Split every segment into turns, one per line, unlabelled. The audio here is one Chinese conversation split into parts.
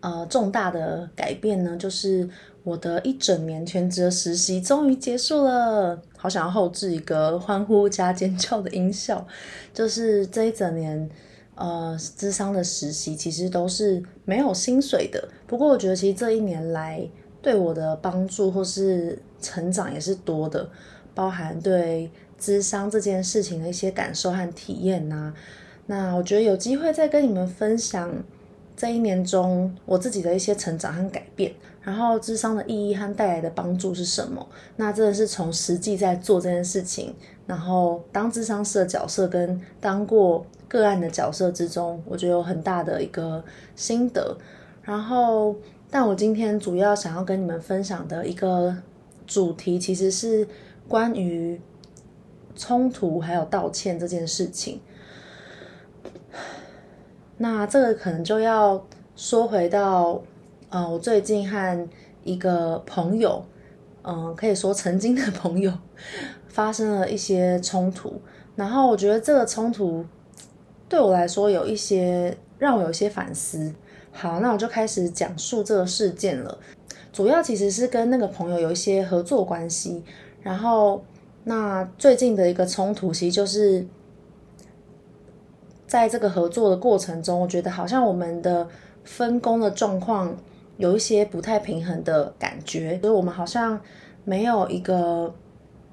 呃重大的改变呢，就是我的一整年全职的实习终于结束了。好想要后置一个欢呼加尖叫的音效。就是这一整年呃咨商的实习其实都是没有薪水的。不过我觉得其实这一年来。对我的帮助或是成长也是多的，包含对咨商这件事情的一些感受和体验呐、那我觉得有机会再跟你们分享这一年中我自己的一些成长和改变，然后智商的意义和带来的帮助是什么？那真的是从实际在做这件事情，然后当智商师的角色跟当过个案的角色之中，我觉得有很大的一个心得，然后。但我今天主要想要跟你们分享的一个主题，其实是关于冲突还有道歉这件事情。那这个可能就要说回到，呃，我最近和一个朋友，嗯、可以说曾经的朋友，发生了一些冲突。然后我觉得这个冲突对我来说有一些让我有一些反思。好，那我就开始讲述这个事件了。主要其实是跟那个朋友有一些合作关系，然后那最近的一个冲突，其实就是在这个合作的过程中，我觉得好像我们的分工的状况有一些不太平衡的感觉，所以我们好像没有一个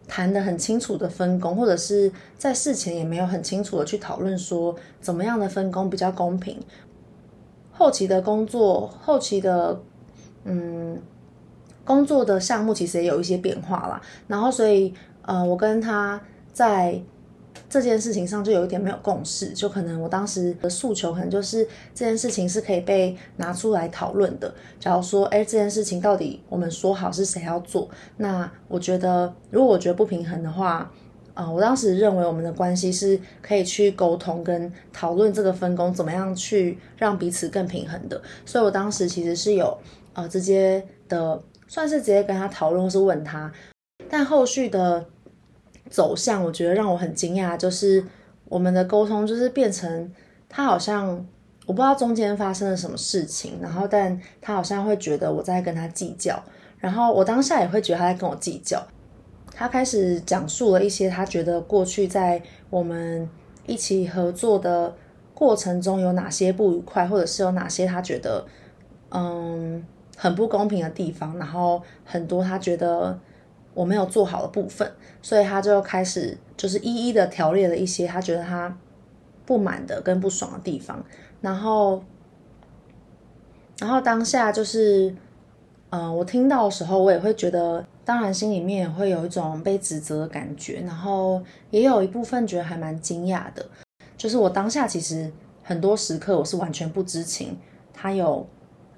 谈得很清楚的分工，或者是在事前也没有很清楚的去讨论说怎么样的分工比较公平。后期的工作，后期的嗯工作的项目其实也有一些变化啦。然后所以呃，我跟他在这件事情上就有一点没有共识，就可能我当时的诉求可能就是这件事情是可以被拿出来讨论的。假如说，哎，这件事情到底我们说好是谁要做，那我觉得如果我觉得不平衡的话。呃，我当时认为我们的关系是可以去沟通跟讨论这个分工怎么样去让彼此更平衡的，所以我当时其实是有呃直接的算是直接跟他讨论或是问他，但后续的走向我觉得让我很惊讶，就是我们的沟通就是变成他好像我不知道中间发生了什么事情，然后但他好像会觉得我在跟他计较，然后我当下也会觉得他在跟我计较。他开始讲述了一些他觉得过去在我们一起合作的过程中有哪些不愉快，或者是有哪些他觉得嗯很不公平的地方，然后很多他觉得我没有做好的部分，所以他就开始就是一一的条列了一些他觉得他不满的跟不爽的地方，然后然后当下就是嗯我听到的时候，我也会觉得。当然，心里面也会有一种被指责的感觉，然后也有一部分觉得还蛮惊讶的。就是我当下其实很多时刻我是完全不知情他有、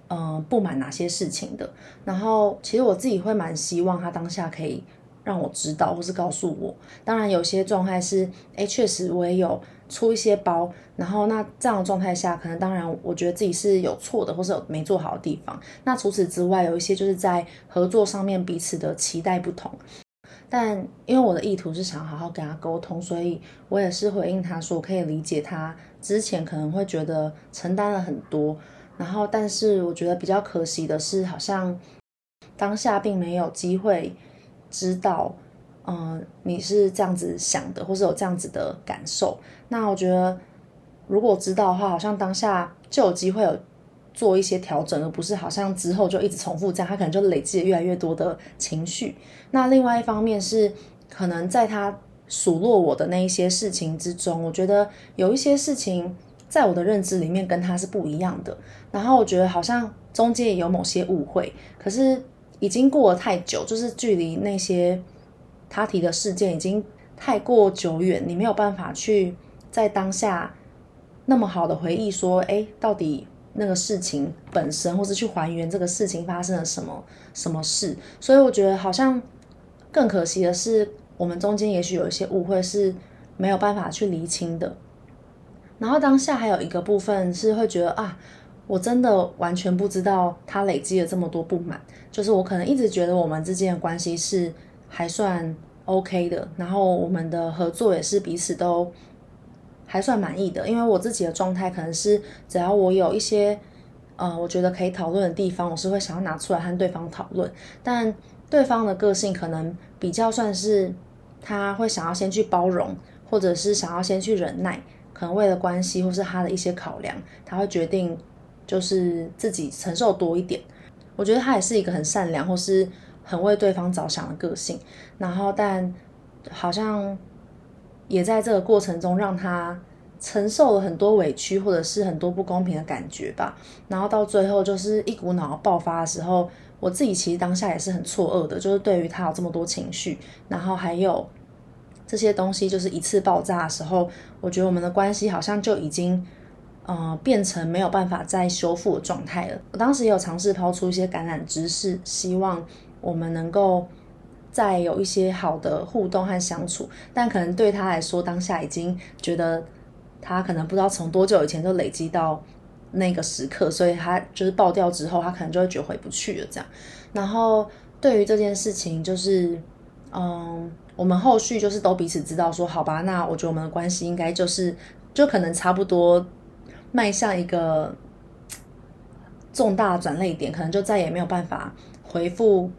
呃、不满哪些事情的。然后其实我自己会蛮希望他当下可以让我知道，或是告诉我。当然有些状态是，哎，确实我也有。出一些包，然后那这样的状态下，可能当然我觉得自己是有错的，或是有没做好的地方。那除此之外，有一些就是在合作上面彼此的期待不同。但因为我的意图是想好好跟他沟通，所以我也是回应他说，可以理解他之前可能会觉得承担了很多。然后，但是我觉得比较可惜的是，好像当下并没有机会知道。嗯，你是这样子想的，或是有这样子的感受，那我觉得如果知道的话，好像当下就有机会有做一些调整，而不是好像之后就一直重复这样，他可能就累积了越来越多的情绪。那另外一方面是，可能在他数落我的那一些事情之中，我觉得有一些事情在我的认知里面跟他是不一样的，然后我觉得好像中间也有某些误会，可是已经过了太久，就是距离那些。他提的事件已经太过久远，你没有办法去在当下那么好的回忆说，哎，到底那个事情本身，或是去还原这个事情发生了什么什么事。所以我觉得好像更可惜的是，我们中间也许有一些误会是没有办法去厘清的。然后当下还有一个部分是会觉得啊，我真的完全不知道他累积了这么多不满，就是我可能一直觉得我们之间的关系是还算 OK 的，然后我们的合作也是彼此都。还算满意的，因为我自己的状态可能是，只要我有一些，呃，我觉得可以讨论的地方，我是会想要拿出来和对方讨论。但对方的个性可能比较算是，他会想要先去包容，或者是想要先去忍耐，可能为了关系或是他的一些考量，他会决定就是自己承受多一点。我觉得他也是一个很善良或是很为对方着想的个性，然后但好像。也在这个过程中让他承受了很多委屈，或者是很多不公平的感觉吧。然后到最后就是一股脑爆发的时候，我自己其实当下也是很错愕的，就是对于他有这么多情绪，然后还有这些东西就是一次爆炸的时候，我觉得我们的关系好像就已经呃变成没有办法再修复的状态了。我当时也有尝试抛出一些橄榄枝，是希望我们能够。再有一些好的互动和相处，但可能对他来说，当下已经觉得他可能不知道从多久以前就累积到那个时刻，所以他就是爆掉之后，他可能就会觉得回不去了这样。然后对于这件事情，就是嗯，我们后续就是都彼此知道说，好吧，那我觉得我们的关系应该就是就可能差不多迈向一个重大转捩点，可能就再也没有办法回复。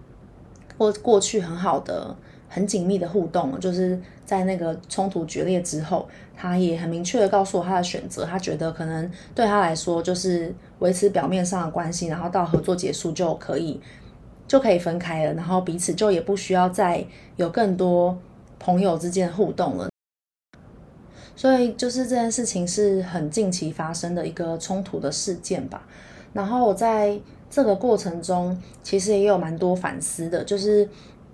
或过去很好的、很紧密的互动了，就是在那个冲突决裂之后，他也很明确的告诉我他的选择。他觉得可能对他来说，就是维持表面上的关系，然后到合作结束就可以就可以分开了，然后彼此就也不需要再有更多朋友之间的互动了。所以，就是这件事情是很近期发生的一个冲突的事件吧。然后我在。这个过程中，其实也有蛮多反思的，就是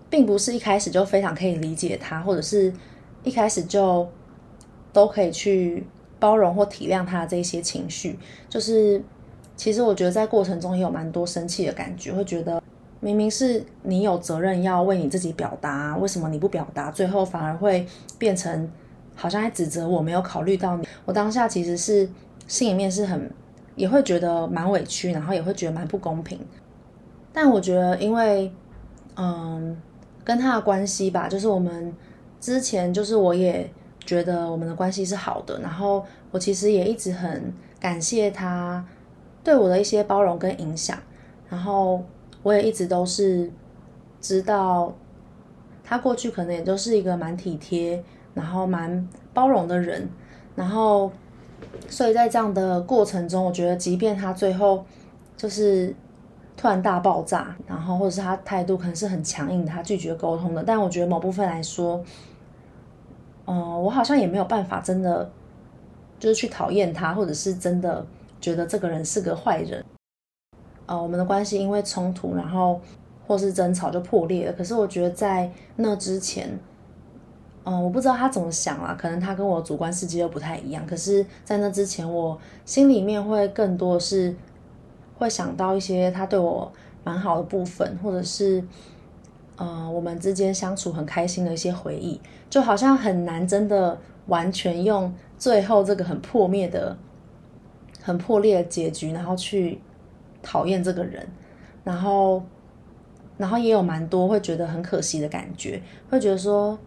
并不是一开始就非常可以理解他，或者是一开始就都可以去包容或体谅他的这些情绪。就是其实我觉得在过程中也有蛮多生气的感觉，会觉得明明是你有责任要为你自己表达，为什么你不表达？最后反而会变成好像在指责我没有考虑到你。我当下其实是心里面是很。也会觉得蛮委屈，然后也会觉得蛮不公平。但我觉得，因为嗯，跟他的关系吧，就是我们之前就是我也觉得我们的关系是好的，然后我其实也一直很感谢他对我的一些包容跟影响，然后我也一直都是知道他过去可能也就是一个蛮体贴，然后蛮包容的人，然后。所以在这样的过程中，我觉得，即便他最后就是突然大爆炸，然后或者是他态度可能是很强硬，他拒绝沟通的，但我觉得某部分来说，嗯、我好像也没有办法真的就是去讨厌他，或者是真的觉得这个人是个坏人。呃，我们的关系因为冲突，然后或是争吵就破裂了。可是我觉得在那之前。嗯，我不知道他怎么想啊，可能他跟我主观世界又不太一样。可是，在那之前，我心里面会更多是会想到一些他对我蛮好的部分，或者是呃，我们之间相处很开心的一些回忆，就好像很难真的完全用最后这个很破灭的、很破裂的结局，然后去讨厌这个人，然后，然后也有蛮多会觉得很可惜的感觉，会觉得说。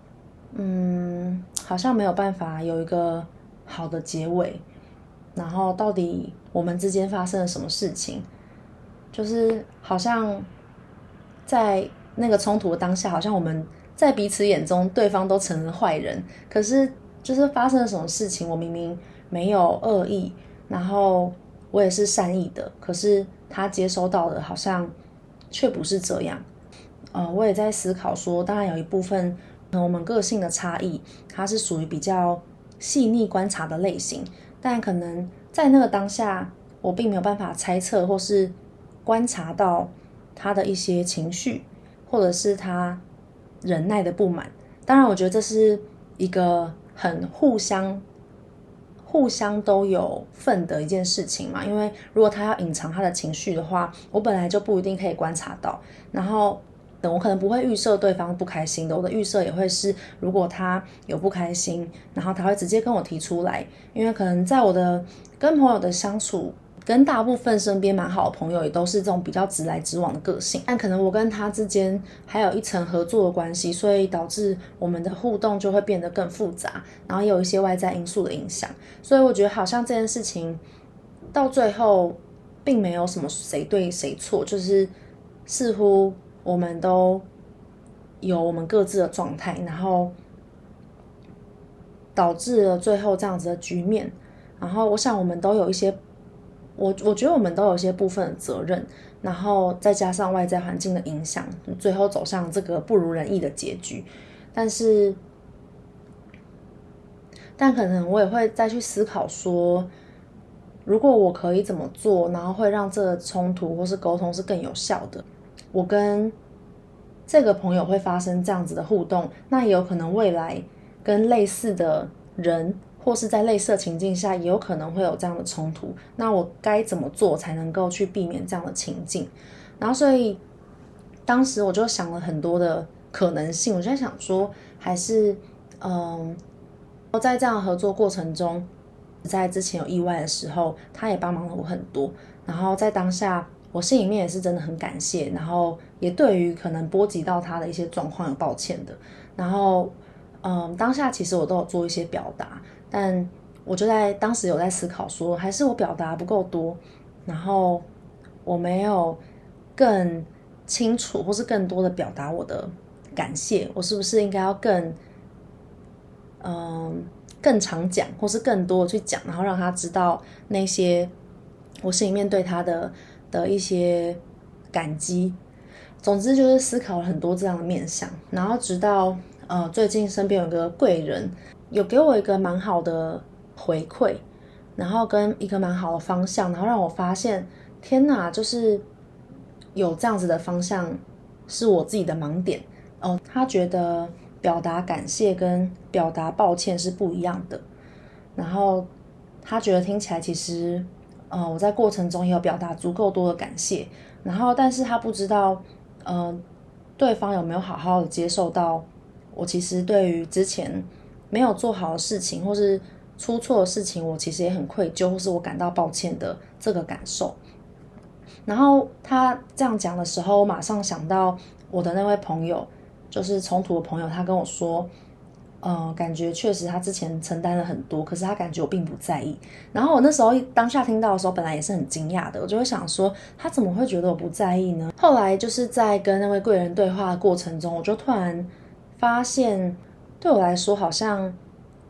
嗯，好像没有办法有一个好的结尾。然后，到底我们之间发生了什么事情？就是好像在那个冲突的当下，好像我们在彼此眼中，对方都成了坏人。可是，就是发生了什么事情，我明明没有恶意，然后我也是善意的，可是他接收到的，好像却不是这样。呃，我也在思考说，当然有一部分。我们个性的差异，它是属于比较细腻观察的类型，但可能在那个当下，我并没有办法猜测或是观察到他的一些情绪，或者是他忍耐的不满。当然，我觉得这是一个很互相互相都有份的一件事情嘛。因为如果他要隐藏他的情绪的话，我本来就不一定可以观察到。然后。等我可能不会预设对方不开心的，我的预设也会是，如果他有不开心，然后他会直接跟我提出来，因为可能在我的跟朋友的相处，跟大部分身边蛮好的朋友也都是这种比较直来直往的个性，但可能我跟他之间还有一层合作的关系，所以导致我们的互动就会变得更复杂，然后有一些外在因素的影响，所以我觉得好像这件事情到最后并没有什么谁对谁错，就是似乎。我们都有我们各自的状态，然后导致了最后这样子的局面。然后我想，我们都有一些，我我觉得我们都有一些部分的责任，然后再加上外在环境的影响，最后走向这个不如人意的结局。但是，但可能我也会再去思考说，如果我可以怎么做，然后会让这个冲突或是沟通是更有效的。我跟这个朋友会发生这样子的互动，那也有可能未来跟类似的人，或是在类似的情境下，也有可能会有这样的冲突。那我该怎么做才能够去避免这样的情境？然后，所以当时我就想了很多的可能性。我就在想说，还是嗯，我在这样合作过程中，在之前有意外的时候，他也帮忙了我很多。然后在当下。我心里面也是真的很感谢，然后也对于可能波及到他的一些状况有抱歉的。然后，嗯，当下其实我都有做一些表达，但我就在当时有在思考说，还是我表达不够多，然后我没有更清楚或是更多的表达我的感谢，我是不是应该要更，嗯，更常讲，或是更多的去讲，然后让他知道那些我心里面对他的。的一些感激，总之就是思考了很多这样的面向，然后直到呃最近身边有个贵人，有给我一个蛮好的回馈，然后跟一个蛮好的方向，然后让我发现，天哪，就是有这样子的方向是我自己的盲点哦。他觉得表达感谢跟表达抱歉是不一样的，然后他觉得听起来其实。呃，我在过程中也有表达足够多的感谢，然后，但是他不知道，呃，对方有没有好好的接受到我其实对于之前没有做好的事情，或是出错的事情，我其实也很愧疚，或是我感到抱歉的这个感受。然后他这样讲的时候，我马上想到我的那位朋友，就是冲突的朋友，他跟我说。呃，感觉确实他之前承担了很多，可是他感觉我并不在意。然后我那时候当下听到的时候，本来也是很惊讶的，我就会想说，他怎么会觉得我不在意呢？后来就是在跟那位贵人对话的过程中，我就突然发现，对我来说好像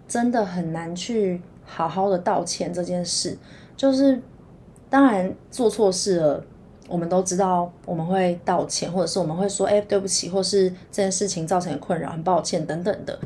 真的很难去好好的道歉这件事。就是当然做错事了，我们都知道我们会道歉，或者是我们会说，哎，对不起，或是这件事情造成的困扰，很抱歉等等的。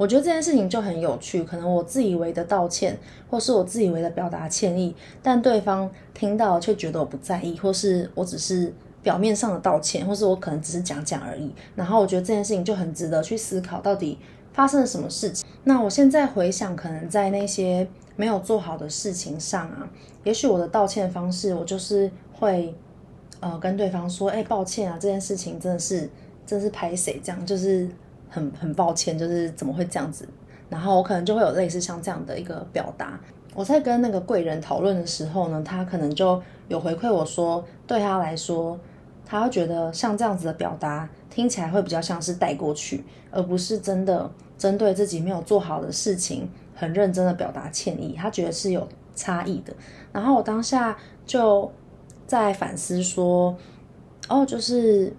我觉得这件事情就很有趣，可能我自以为的道歉，或是我自以为的表达歉意，但对方听到却觉得我不在意，或是我只是表面上的道歉，或是我可能只是讲讲而已。然后我觉得这件事情就很值得去思考，到底发生了什么事情。那我现在回想，可能在那些没有做好的事情上啊，也许我的道歉方式，我就是会呃跟对方说，哎，抱歉啊，这件事情真的是真是拍谁这样，就是。很很抱歉，就是怎么会这样子？然后我可能就会有类似像这样的一个表达。我在跟那个贵人讨论的时候呢，他可能就有回馈我说，对他来说，他会觉得像这样子的表达听起来会比较像是带过去，而不是真的针对自己没有做好的事情很认真的表达歉意。他觉得是有差异的。然后我当下就在反思说，哦，就是。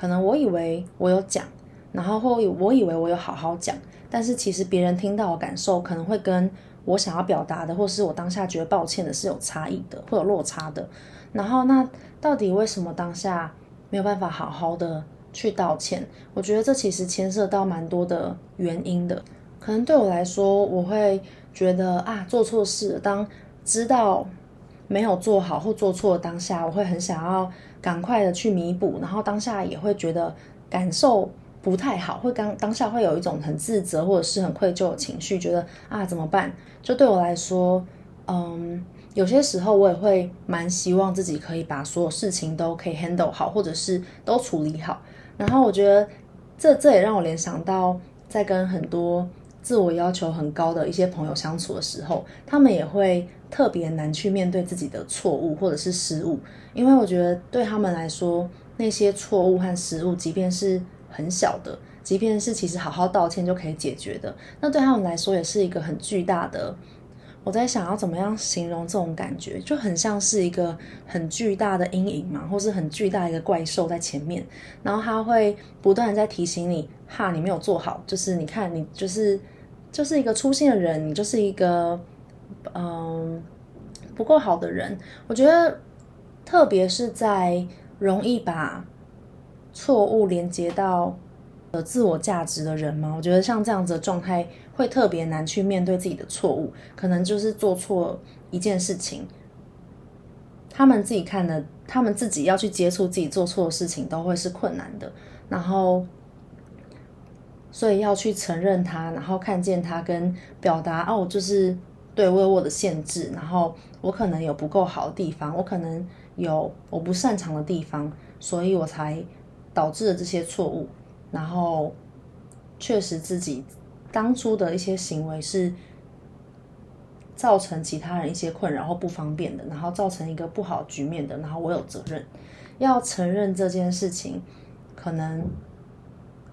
可能我以为我有讲，然后或我以为我有好好讲，但是其实别人听到的感受可能会跟我想要表达的，或是我当下觉得抱歉的是有差异的，会有落差的。然后那到底为什么当下没有办法好好的去道歉？我觉得这其实牵涉到蛮多的原因的。可能对我来说，我会觉得啊，做错事，当知道没有做好或做错当下，我会很想要。赶快的去弥补，然后当下也会觉得感受不太好，会刚当下会有一种很自责或者是很愧疚的情绪，觉得啊怎么办？就对我来说，嗯，有些时候我也会蛮希望自己可以把所有事情都可以 handle 好，或者是都处理好。然后我觉得这这也让我联想到，在跟很多自我要求很高的一些朋友相处的时候，他们也会特别难去面对自己的错误或者是失误，因为我觉得对他们来说，那些错误和失误，即便是很小的，即便是其实好好道歉就可以解决的，那对他们来说也是一个很巨大的。我在想要怎么样形容这种感觉，就很像是一个很巨大的阴影嘛，或是很巨大一个怪兽在前面，然后他会不断在提醒你，哈，你没有做好，就是你看你就是就是一个粗心的人，你就是一个嗯不够好的人。我觉得，特别是在容易把错误连接到呃自我价值的人嘛，我觉得像这样子的状态会特别难去面对自己的错误，可能就是做错一件事情，他们自己看的，他们自己要去接触自己做错的事情都会是困难的，然后所以要去承认它，然后看见它跟表达哦，就是对我有我的限制，然后我可能有不够好的地方，我可能有我不擅长的地方，所以我才导致了这些错误。然后，确实自己当初的一些行为是造成其他人一些困扰或不方便的，然后造成一个不好局面的，然后我有责任要承认这件事情，可能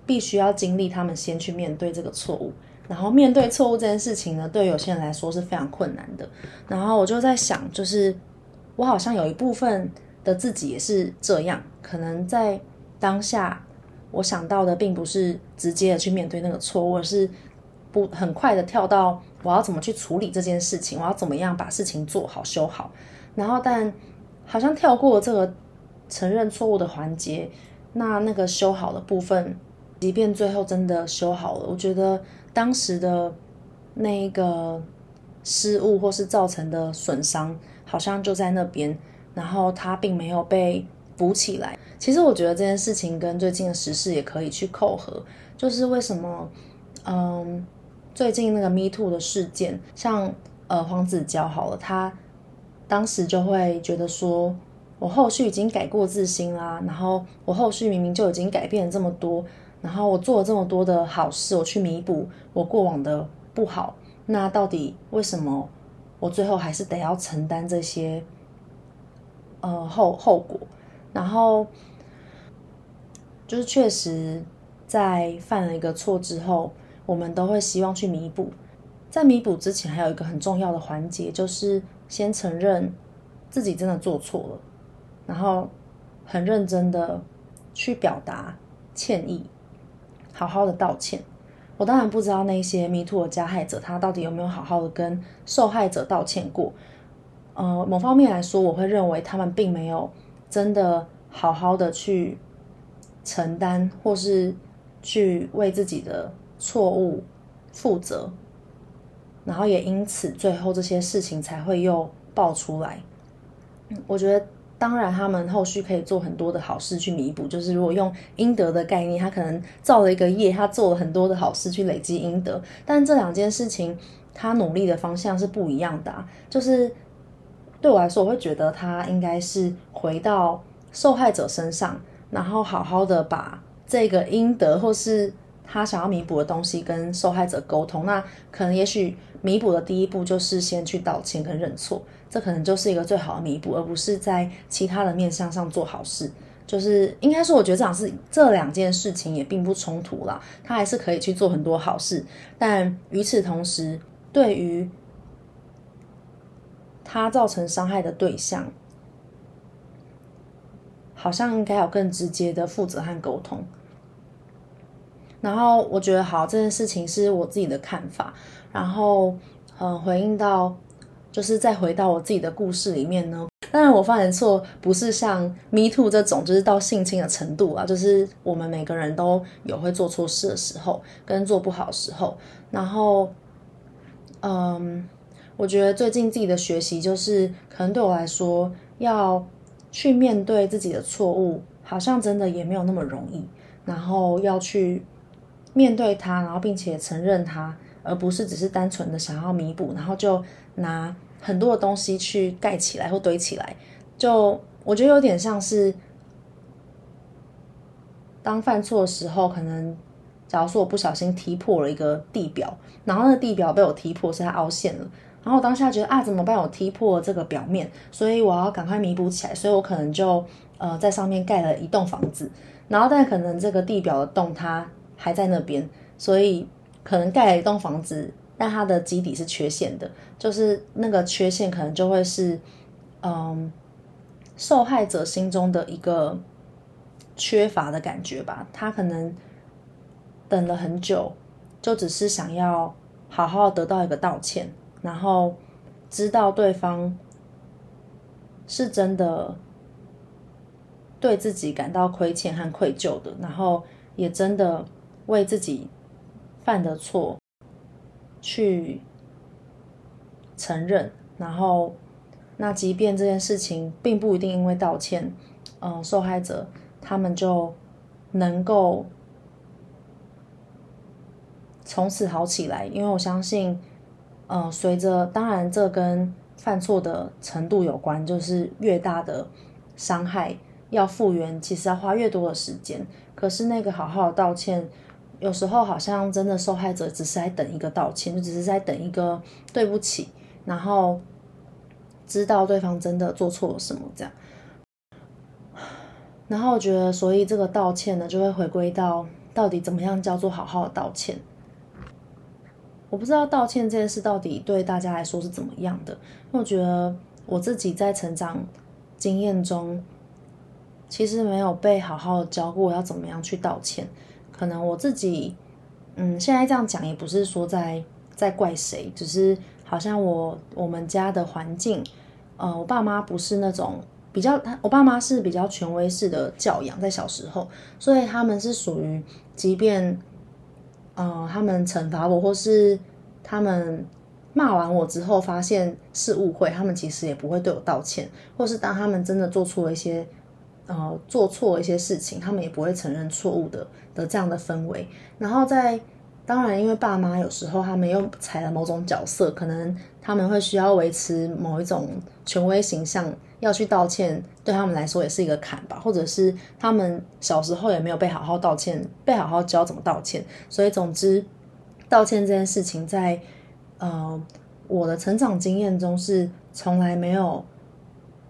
必须要经历他们先去面对这个错误，然后面对错误这件事情呢，对有些人来说是非常困难的。然后我就在想，就是我好像有一部分的自己也是这样，可能在当下。我想到的并不是直接的去面对那个错误，而是不很快的跳到我要怎么去处理这件事情，我要怎么样把事情做好修好。然后，但好像跳过这个承认错误的环节，那那个修好的部分，即便最后真的修好了，我觉得当时的那一个失误或是造成的损伤，好像就在那边，然后它并没有被补起来。其实我觉得这件事情跟最近的时事也可以去扣合，就是为什么，嗯，最近那个 Me Too 的事件，像呃黄子佼好了，他当时就会觉得说，我后续已经改过自新啦，然后我后续明明就已经改变了这么多，然后我做了这么多的好事，我去弥补我过往的不好，那到底为什么我最后还是得要承担这些呃后后果？然后。就是确实，在犯了一个错之后，我们都会希望去弥补。在弥补之前，还有一个很重要的环节，就是先承认自己真的做错了，然后很认真的去表达歉意，好好的道歉。我当然不知道那些迷途的加害者，他到底有没有好好的跟受害者道歉过。呃，某方面来说，我会认为他们并没有真的好好的去。承担或是去为自己的错误负责，然后也因此最后这些事情才会又爆出来。我觉得，当然他们后续可以做很多的好事去弥补，就是如果用应得的概念，他可能造了一个业，他做了很多的好事去累积应得。但这两件事情，他努力的方向是不一样的啊。就是对我来说，我会觉得他应该是回到受害者身上。然后好好的把这个应得或是他想要弥补的东西跟受害者沟通，那可能也许弥补的第一步就是先去道歉跟认错，这可能就是一个最好的弥补，而不是在其他的面向上做好事。就是应该说，我觉得这样是这两件事情也并不冲突啦，他还是可以去做很多好事，但与此同时，对于他造成伤害的对象。好像应该有更直接的负责和沟通，然后我觉得好，这件事情是我自己的看法，然后嗯，回应到就是再回到我自己的故事里面呢，当然我犯的错不是像 Me Too 这种，就是到性侵的程度啊，就是我们每个人都有会做错事的时候，跟做不好的时候，然后嗯，我觉得最近自己的学习就是，可能对我来说要。去面对自己的错误，好像真的也没有那么容易。然后要去面对它，然后并且承认它，而不是只是单纯的想要弥补，然后就拿很多的东西去盖起来或堆起来。就我觉得有点像是，当犯错的时候，可能假如说我不小心踢破了一个地表，然后那个地表被我踢破，是它凹陷了。然后我当下觉得啊，怎么办？我踢破了这个表面，所以我要赶快弥补起来。所以我可能就呃在上面盖了一栋房子。然后但可能这个地表的洞它还在那边，所以可能盖了一栋房子，但它的基底是缺陷的。就是那个缺陷可能就会是嗯受害者心中的一个缺乏的感觉吧。他可能等了很久，就只是想要好好得到一个道歉。然后知道对方是真的对自己感到亏欠和愧疚的，然后也真的为自己犯的错去承认。然后，那即便这件事情并不一定因为道歉，嗯，受害者他们就能够从此好起来，因为我相信。呃，随着当然，这跟犯错的程度有关，就是越大的伤害要复原，其实要花越多的时间。可是那个好好道歉，有时候好像真的受害者只是在等一个道歉，就只是在等一个对不起，然后知道对方真的做错了什么这样。然后我觉得，所以这个道歉呢，就会回归到到底怎么样叫做好好的道歉。我不知道道歉这件事到底对大家来说是怎么样的，因为我觉得我自己在成长经验中，其实没有被好好的教过要怎么样去道歉。可能我自己，嗯，现在这样讲也不是说在在怪谁，只是好像我我们家的环境，呃，我爸妈不是那种比较，他我爸妈是比较权威式的教养，在小时候，所以他们是属于即便。呃，他们惩罚我，或是他们骂完我之后，发现是误会，他们其实也不会对我道歉，或是当他们真的做出了一些呃做错一些事情，他们也不会承认错误的的这样的氛围。然后在当然，因为爸妈有时候他们又踩了某种角色，可能他们会需要维持某一种权威形象。要去道歉，对他们来说也是一个坎吧，或者是他们小时候也没有被好好道歉，被好好教怎么道歉，所以总之，道歉这件事情在呃我的成长经验中是从来没有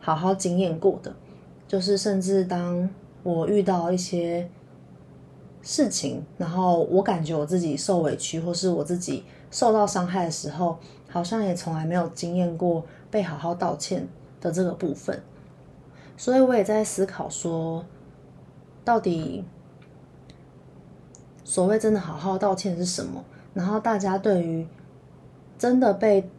好好经验过的，就是甚至当我遇到一些事情，然后我感觉我自己受委屈，或是我自己受到伤害的时候，好像也从来没有经验过被好好道歉的这个部分，所以我也在思考说，到底所谓真的好好道歉是什么？然后大家对于真的被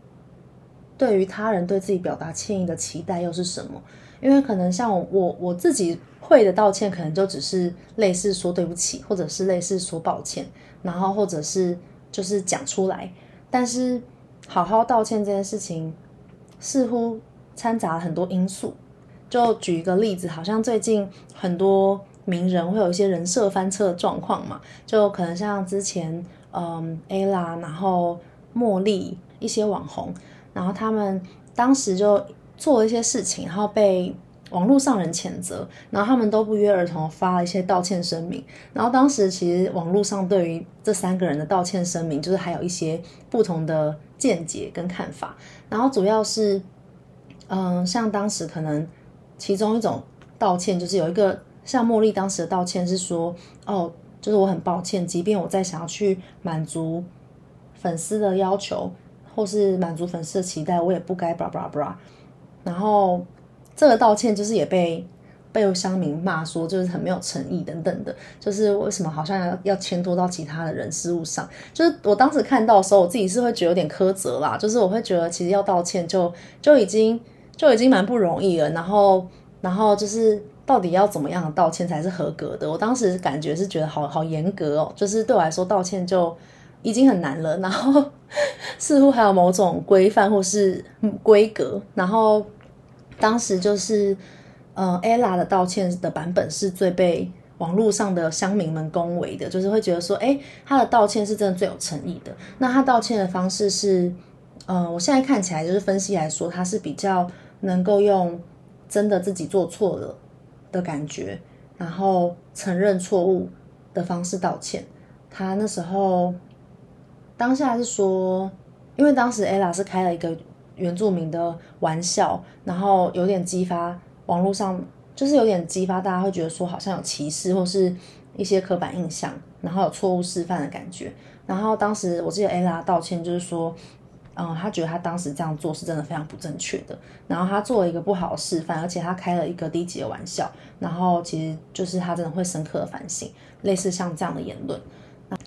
对于他人对自己表达歉意的期待又是什么？因为可能像我我，自己会的道歉，可能就只是类似说对不起，或者是类似说抱歉，然后或者是就是讲出来。但是好好道歉这件事情，似乎。掺杂了很多因素，就举一个例子，好像最近很多名人会有一些人设翻车的状况嘛，就可能像之前嗯 Ella，然后茉莉一些网红，然后他们当时就做了一些事情，然后被网络上人谴责，然后他们都不约而同发了一些道歉声明，然后当时其实网络上对于这三个人的道歉声明，就是还有一些不同的见解跟看法，然后主要是。嗯，像当时可能其中一种道歉，就是有一个像茉莉当时的道歉是说，哦，就是我很抱歉，即便我在想要去满足粉丝的要求，或是满足粉丝的期待，我也不该，blah blah blah。然后这个道歉就是也被被乡民骂说，就是很没有诚意等等的，就是为什么好像要要牵拖到其他的人事物上？就是我当时看到的时候，我自己是会觉得有点苛责啦，就是我会觉得其实要道歉就就已经。就已经蛮不容易了，然后，然后就是到底要怎么样的道歉才是合格的？我当时感觉是觉得好好严格哦，就是对我来说道歉就已经很难了，然后 似乎还有某种规范或是规格，然后当时就是，呃，Ella 的道歉的版本是最被网络上的乡民们恭维的，就是会觉得说，哎，他的道歉是真的最有诚意的。那他道歉的方式是，呃，我现在看起来就是分析来说，他是比较能够用真的自己做错了的感觉，然后承认错误的方式道歉。他那时候当下是说，因为当时 Ella 是开了一个原住民的玩笑，然后有点激发网络上。就是有点激发大家会觉得说好像有歧视或是一些刻板印象，然后有错误示范的感觉。然后当时我记得 Ella 道歉，就是说，嗯，他觉得他当时这样做是真的非常不正确的。然后他做了一个不好的示范，而且他开了一个低级的玩笑。然后其实就是他真的会深刻的反省，类似像这样的言论。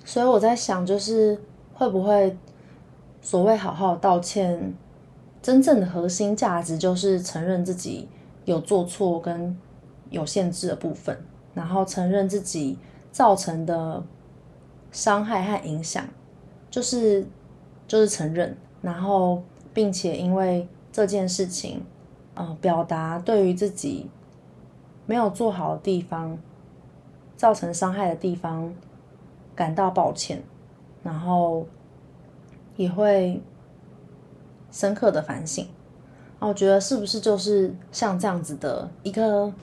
所以我在想，就是会不会所谓好好道歉，真正的核心价值就是承认自己。有做错跟有限制的部分，然后承认自己造成的伤害和影响，就是就是承认，然后并且因为这件事情，呃，表达对于自己没有做好的地方，造成伤害的地方感到抱歉，然后也会深刻的反省。啊我觉得是不是就是像这样子的一个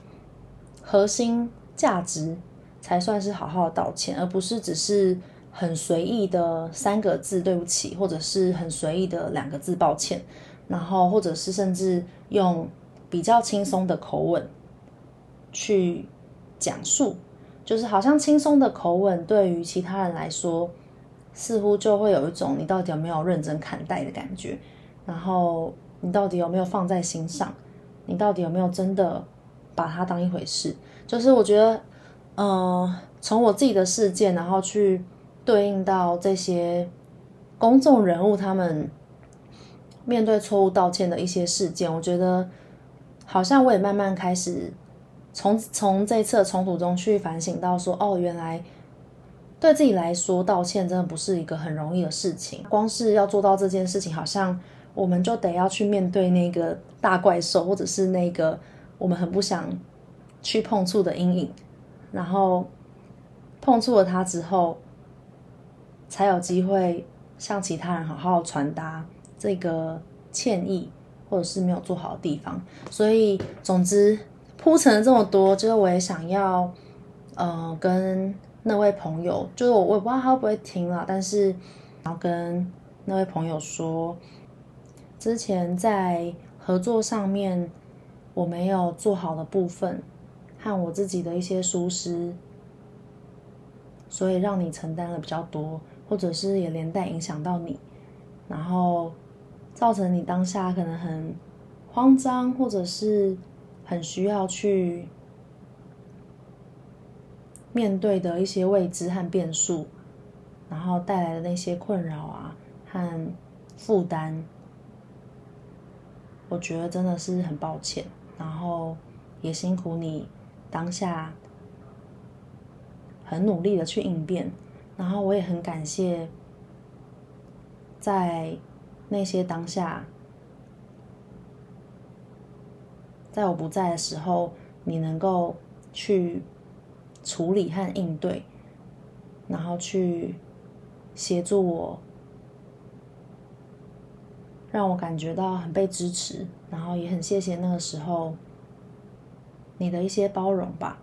核心价值，才算是好好道歉，而不是只是很随意的三个字对不起，或者是很随意的两个字抱歉，然后或者是甚至用比较轻松的口吻去讲述，就是好像轻松的口吻对于其他人来说，似乎就会有一种你到底有没有认真看待的感觉，然后。你到底有没有放在心上？你到底有没有真的把它当一回事？就是我觉得，呃，从我自己的事件，然后去对应到这些公众人物他们面对错误道歉的一些事件，我觉得好像我也慢慢开始从从这次的冲突中去反省到说，哦，原来对自己来说道歉真的不是一个很容易的事情，光是要做到这件事情，好像。我们就得要去面对那个大怪兽，或者是那个我们很不想去碰触的阴影，然后碰触了它之后，才有机会向其他人好好传达这个歉意，或者是没有做好的地方。所以，总之铺陈了这么多，就是我也想要，呃，跟那位朋友，就是我我也不知道他会不会听了，但是然后跟那位朋友说。之前在合作上面，我没有做好的部分，和我自己的一些疏失，所以让你承担了比较多，或者是也连带影响到你，然后造成你当下可能很慌张，或者是很需要去面对的一些未知和变数，然后带来的那些困扰啊和负担。我觉得真的是很抱歉，然后也辛苦你当下很努力的去应变，然后我也很感谢在那些当下，在我不在的时候，你能够去处理和应对，然后去协助我。让我感觉到很被支持，然后也很谢谢那个时候你的一些包容吧。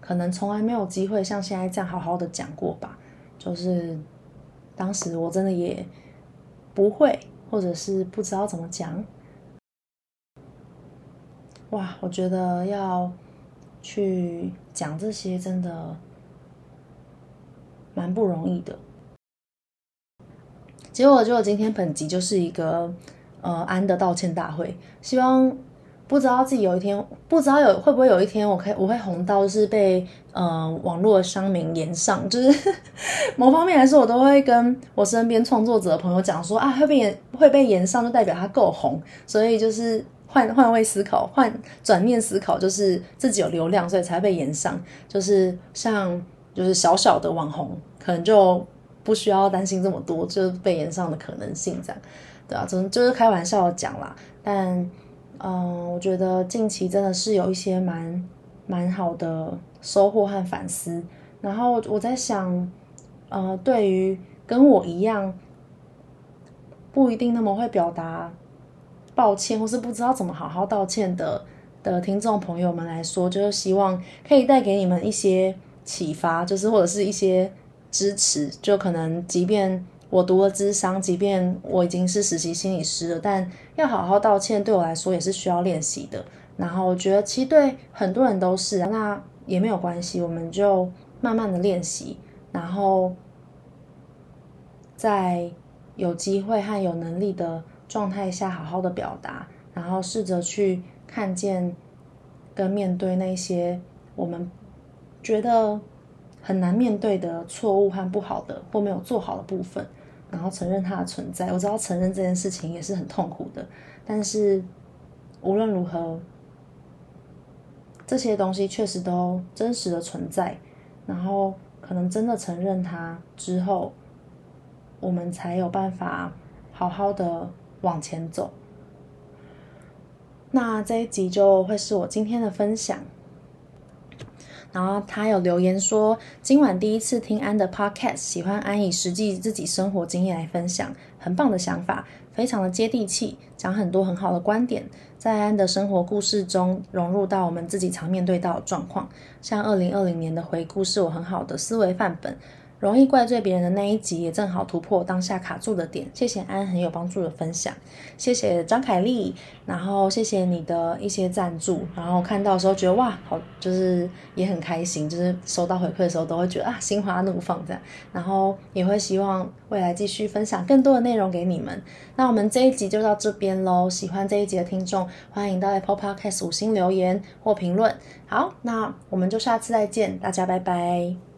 可能从来没有机会像现在这样好好的讲过吧。就是当时我真的也不会，或者是不知道怎么讲。哇，我觉得要去讲这些真的蛮不容易的。结果，结果今天本集就是一个呃安的道歉大会。希望不知道自己有一天，不知道有会不会有一天，我可以我会红到是被呃网络的乡民炎上。就是 某方面来说，我都会跟我身边创作者朋友讲说啊，会被会被炎上，就代表他够红。所以就是换换位思考，换转念思考，就是自己有流量，所以才被炎上。就是像就是小小的网红，可能就。不需要担心这么多，就是被炎上的可能性这样，对啊，真就是开玩笑讲啦。但，嗯、呃，我觉得近期真的是有一些蛮蛮好的收获和反思。然后我在想，呃，对于跟我一样不一定那么会表达抱歉，或是不知道怎么好好道歉的的听众朋友们来说，就是希望可以带给你们一些启发，就是或者是一些支持。就可能即便我读了智商，即便我已经是实习心理师了，但要好好道歉，对我来说也是需要练习的。然后我觉得，其实对很多人都是，那也没有关系，我们就。慢慢的练习，然后在有机会和有能力的状态下，好好的表达，然后试着去看见跟面对那些我们觉得很难面对的错误和不好的或没有做好的部分，然后承认它的存在。我知道承认这件事情也是很痛苦的，但是无论如何，这些东西确实都真实的存在。然后，可能真的承认它之后，我们才有办法好好的往前走。那这一集就会是我今天的分享。然后他有留言说，今晚第一次听安的 Podcast，喜欢安以实际自己生活经验来分享，很棒的想法，非常的接地气，讲很多很好的观点，在安的生活故事中融入到我们自己常面对到的状况，像二零二零年的回顾是我很好的思维范本。容易怪罪别人的那一集也正好突破当下卡住的点。谢谢安很有帮助的分享，谢谢张凯丽，然后谢谢你的一些赞助，然后看到的时候觉得哇，好，就是也很开心，就是收到回馈的时候都会觉得啊，心花怒放这样，然后也会希望未来继续分享更多的内容给你们。那我们这一集就到这边喽，喜欢这一集的听众欢迎到 Apple Podcast 五星留言或评论。好，那我们就下次再见，大家拜拜。